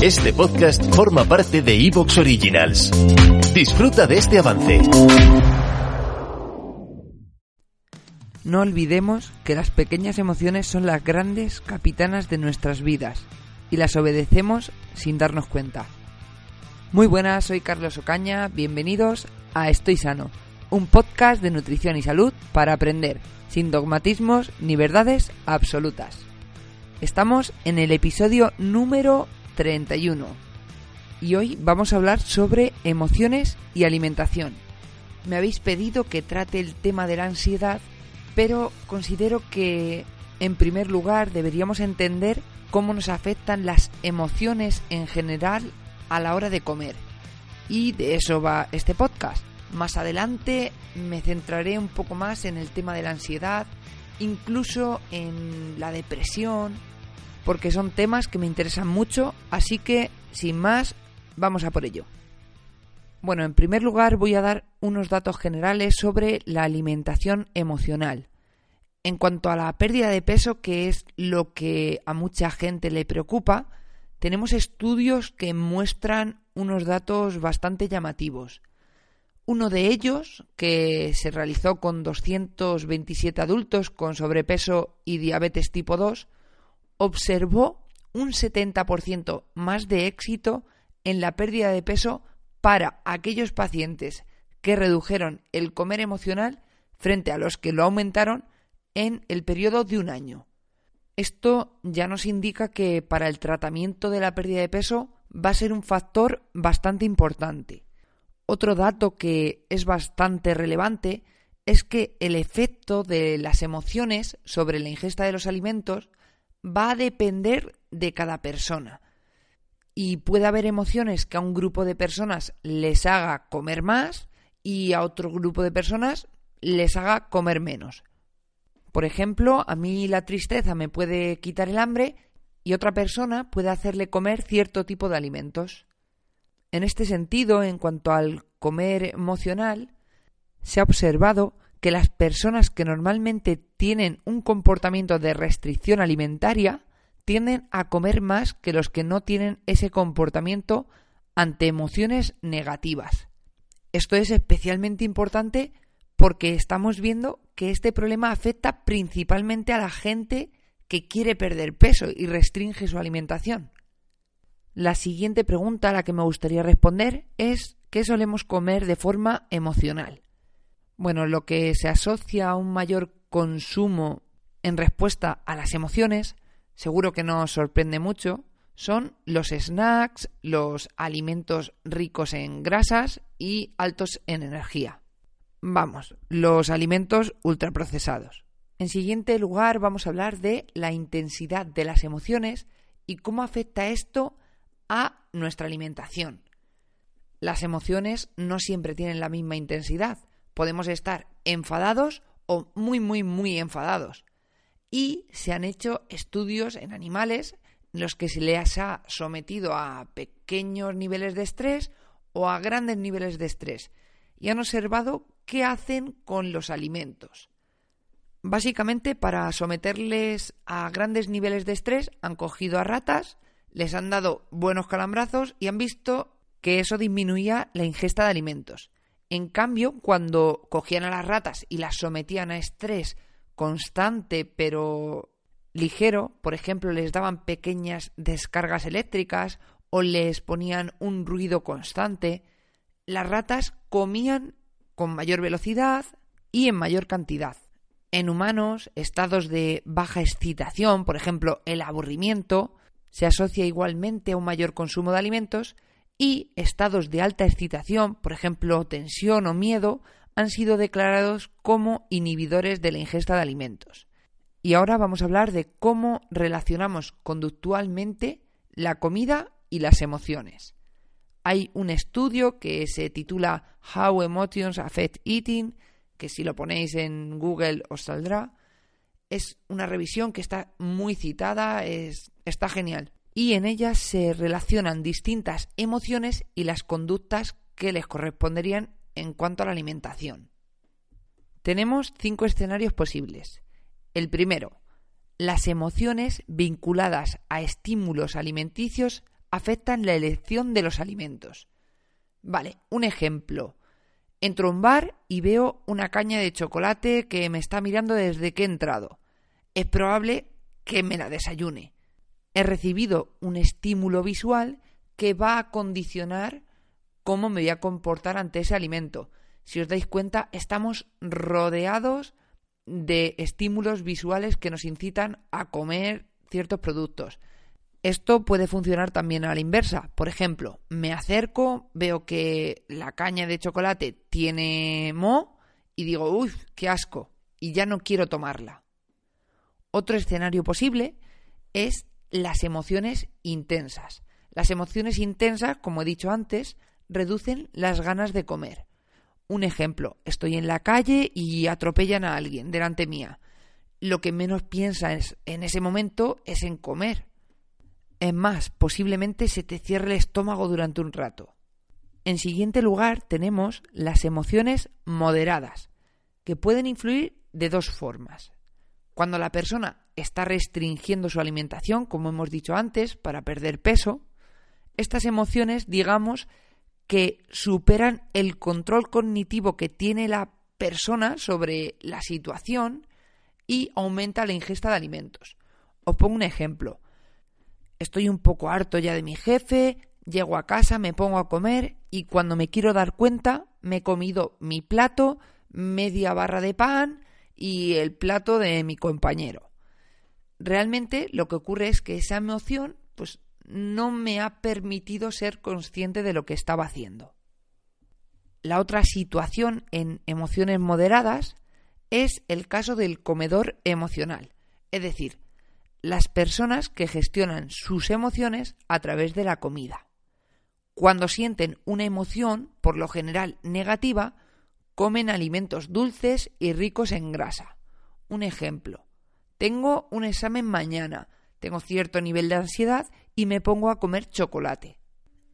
Este podcast forma parte de Evox Originals. Disfruta de este avance. No olvidemos que las pequeñas emociones son las grandes capitanas de nuestras vidas y las obedecemos sin darnos cuenta. Muy buenas, soy Carlos Ocaña, bienvenidos a Estoy Sano, un podcast de nutrición y salud para aprender, sin dogmatismos ni verdades absolutas. Estamos en el episodio número 31 y hoy vamos a hablar sobre emociones y alimentación. Me habéis pedido que trate el tema de la ansiedad, pero considero que en primer lugar deberíamos entender cómo nos afectan las emociones en general a la hora de comer. Y de eso va este podcast. Más adelante me centraré un poco más en el tema de la ansiedad, incluso en la depresión, porque son temas que me interesan mucho, así que sin más, vamos a por ello. Bueno, en primer lugar voy a dar unos datos generales sobre la alimentación emocional. En cuanto a la pérdida de peso, que es lo que a mucha gente le preocupa, tenemos estudios que muestran unos datos bastante llamativos. Uno de ellos, que se realizó con 227 adultos con sobrepeso y diabetes tipo 2, observó un 70% más de éxito en la pérdida de peso para aquellos pacientes que redujeron el comer emocional frente a los que lo aumentaron en el periodo de un año. Esto ya nos indica que para el tratamiento de la pérdida de peso va a ser un factor bastante importante. Otro dato que es bastante relevante es que el efecto de las emociones sobre la ingesta de los alimentos va a depender de cada persona. Y puede haber emociones que a un grupo de personas les haga comer más y a otro grupo de personas les haga comer menos. Por ejemplo, a mí la tristeza me puede quitar el hambre y otra persona puede hacerle comer cierto tipo de alimentos. En este sentido, en cuanto al comer emocional, se ha observado que las personas que normalmente tienen un comportamiento de restricción alimentaria tienden a comer más que los que no tienen ese comportamiento ante emociones negativas. Esto es especialmente importante porque estamos viendo que este problema afecta principalmente a la gente que quiere perder peso y restringe su alimentación. La siguiente pregunta a la que me gustaría responder es ¿qué solemos comer de forma emocional? Bueno, lo que se asocia a un mayor consumo en respuesta a las emociones, seguro que no sorprende mucho, son los snacks, los alimentos ricos en grasas y altos en energía. Vamos, los alimentos ultraprocesados. En siguiente lugar vamos a hablar de la intensidad de las emociones y cómo afecta esto a nuestra alimentación. Las emociones no siempre tienen la misma intensidad. Podemos estar enfadados o muy, muy, muy enfadados. Y se han hecho estudios en animales en los que se les ha sometido a pequeños niveles de estrés o a grandes niveles de estrés y han observado qué hacen con los alimentos. Básicamente, para someterles a grandes niveles de estrés, han cogido a ratas, les han dado buenos calambrazos y han visto que eso disminuía la ingesta de alimentos. En cambio, cuando cogían a las ratas y las sometían a estrés constante pero ligero, por ejemplo, les daban pequeñas descargas eléctricas o les ponían un ruido constante, las ratas comían con mayor velocidad y en mayor cantidad. En humanos, estados de baja excitación, por ejemplo, el aburrimiento, se asocia igualmente a un mayor consumo de alimentos y estados de alta excitación, por ejemplo, tensión o miedo, han sido declarados como inhibidores de la ingesta de alimentos. Y ahora vamos a hablar de cómo relacionamos conductualmente la comida y las emociones. Hay un estudio que se titula How Emotions Affect Eating, que si lo ponéis en Google os saldrá. Es una revisión que está muy citada, es, está genial. Y en ella se relacionan distintas emociones y las conductas que les corresponderían en cuanto a la alimentación. Tenemos cinco escenarios posibles. El primero, las emociones vinculadas a estímulos alimenticios afectan la elección de los alimentos. Vale, un ejemplo. Entro a un bar y veo una caña de chocolate que me está mirando desde que he entrado. Es probable que me la desayune. He recibido un estímulo visual que va a condicionar cómo me voy a comportar ante ese alimento. Si os dais cuenta, estamos rodeados de estímulos visuales que nos incitan a comer ciertos productos. Esto puede funcionar también a la inversa. Por ejemplo, me acerco, veo que la caña de chocolate tiene mo y digo, uy, qué asco, y ya no quiero tomarla. Otro escenario posible es las emociones intensas. Las emociones intensas, como he dicho antes, reducen las ganas de comer. Un ejemplo, estoy en la calle y atropellan a alguien delante mía. Lo que menos piensas en ese momento es en comer. Es más, posiblemente se te cierre el estómago durante un rato. En siguiente lugar tenemos las emociones moderadas, que pueden influir de dos formas. Cuando la persona está restringiendo su alimentación, como hemos dicho antes, para perder peso, estas emociones, digamos, que superan el control cognitivo que tiene la persona sobre la situación y aumenta la ingesta de alimentos. Os pongo un ejemplo. Estoy un poco harto ya de mi jefe, llego a casa, me pongo a comer y cuando me quiero dar cuenta me he comido mi plato, media barra de pan y el plato de mi compañero. Realmente lo que ocurre es que esa emoción pues no me ha permitido ser consciente de lo que estaba haciendo. La otra situación en emociones moderadas es el caso del comedor emocional, es decir, las personas que gestionan sus emociones a través de la comida. Cuando sienten una emoción, por lo general negativa, comen alimentos dulces y ricos en grasa. Un ejemplo. Tengo un examen mañana, tengo cierto nivel de ansiedad y me pongo a comer chocolate.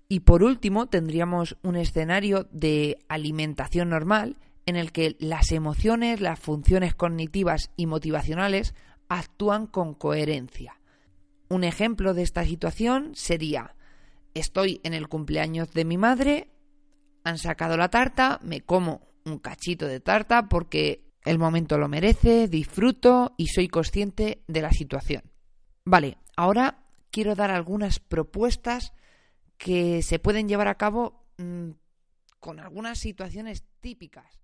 Y por último, tendríamos un escenario de alimentación normal en el que las emociones, las funciones cognitivas y motivacionales actúan con coherencia. Un ejemplo de esta situación sería estoy en el cumpleaños de mi madre, han sacado la tarta, me como un cachito de tarta porque el momento lo merece, disfruto y soy consciente de la situación. Vale, ahora quiero dar algunas propuestas que se pueden llevar a cabo mm, con algunas situaciones típicas.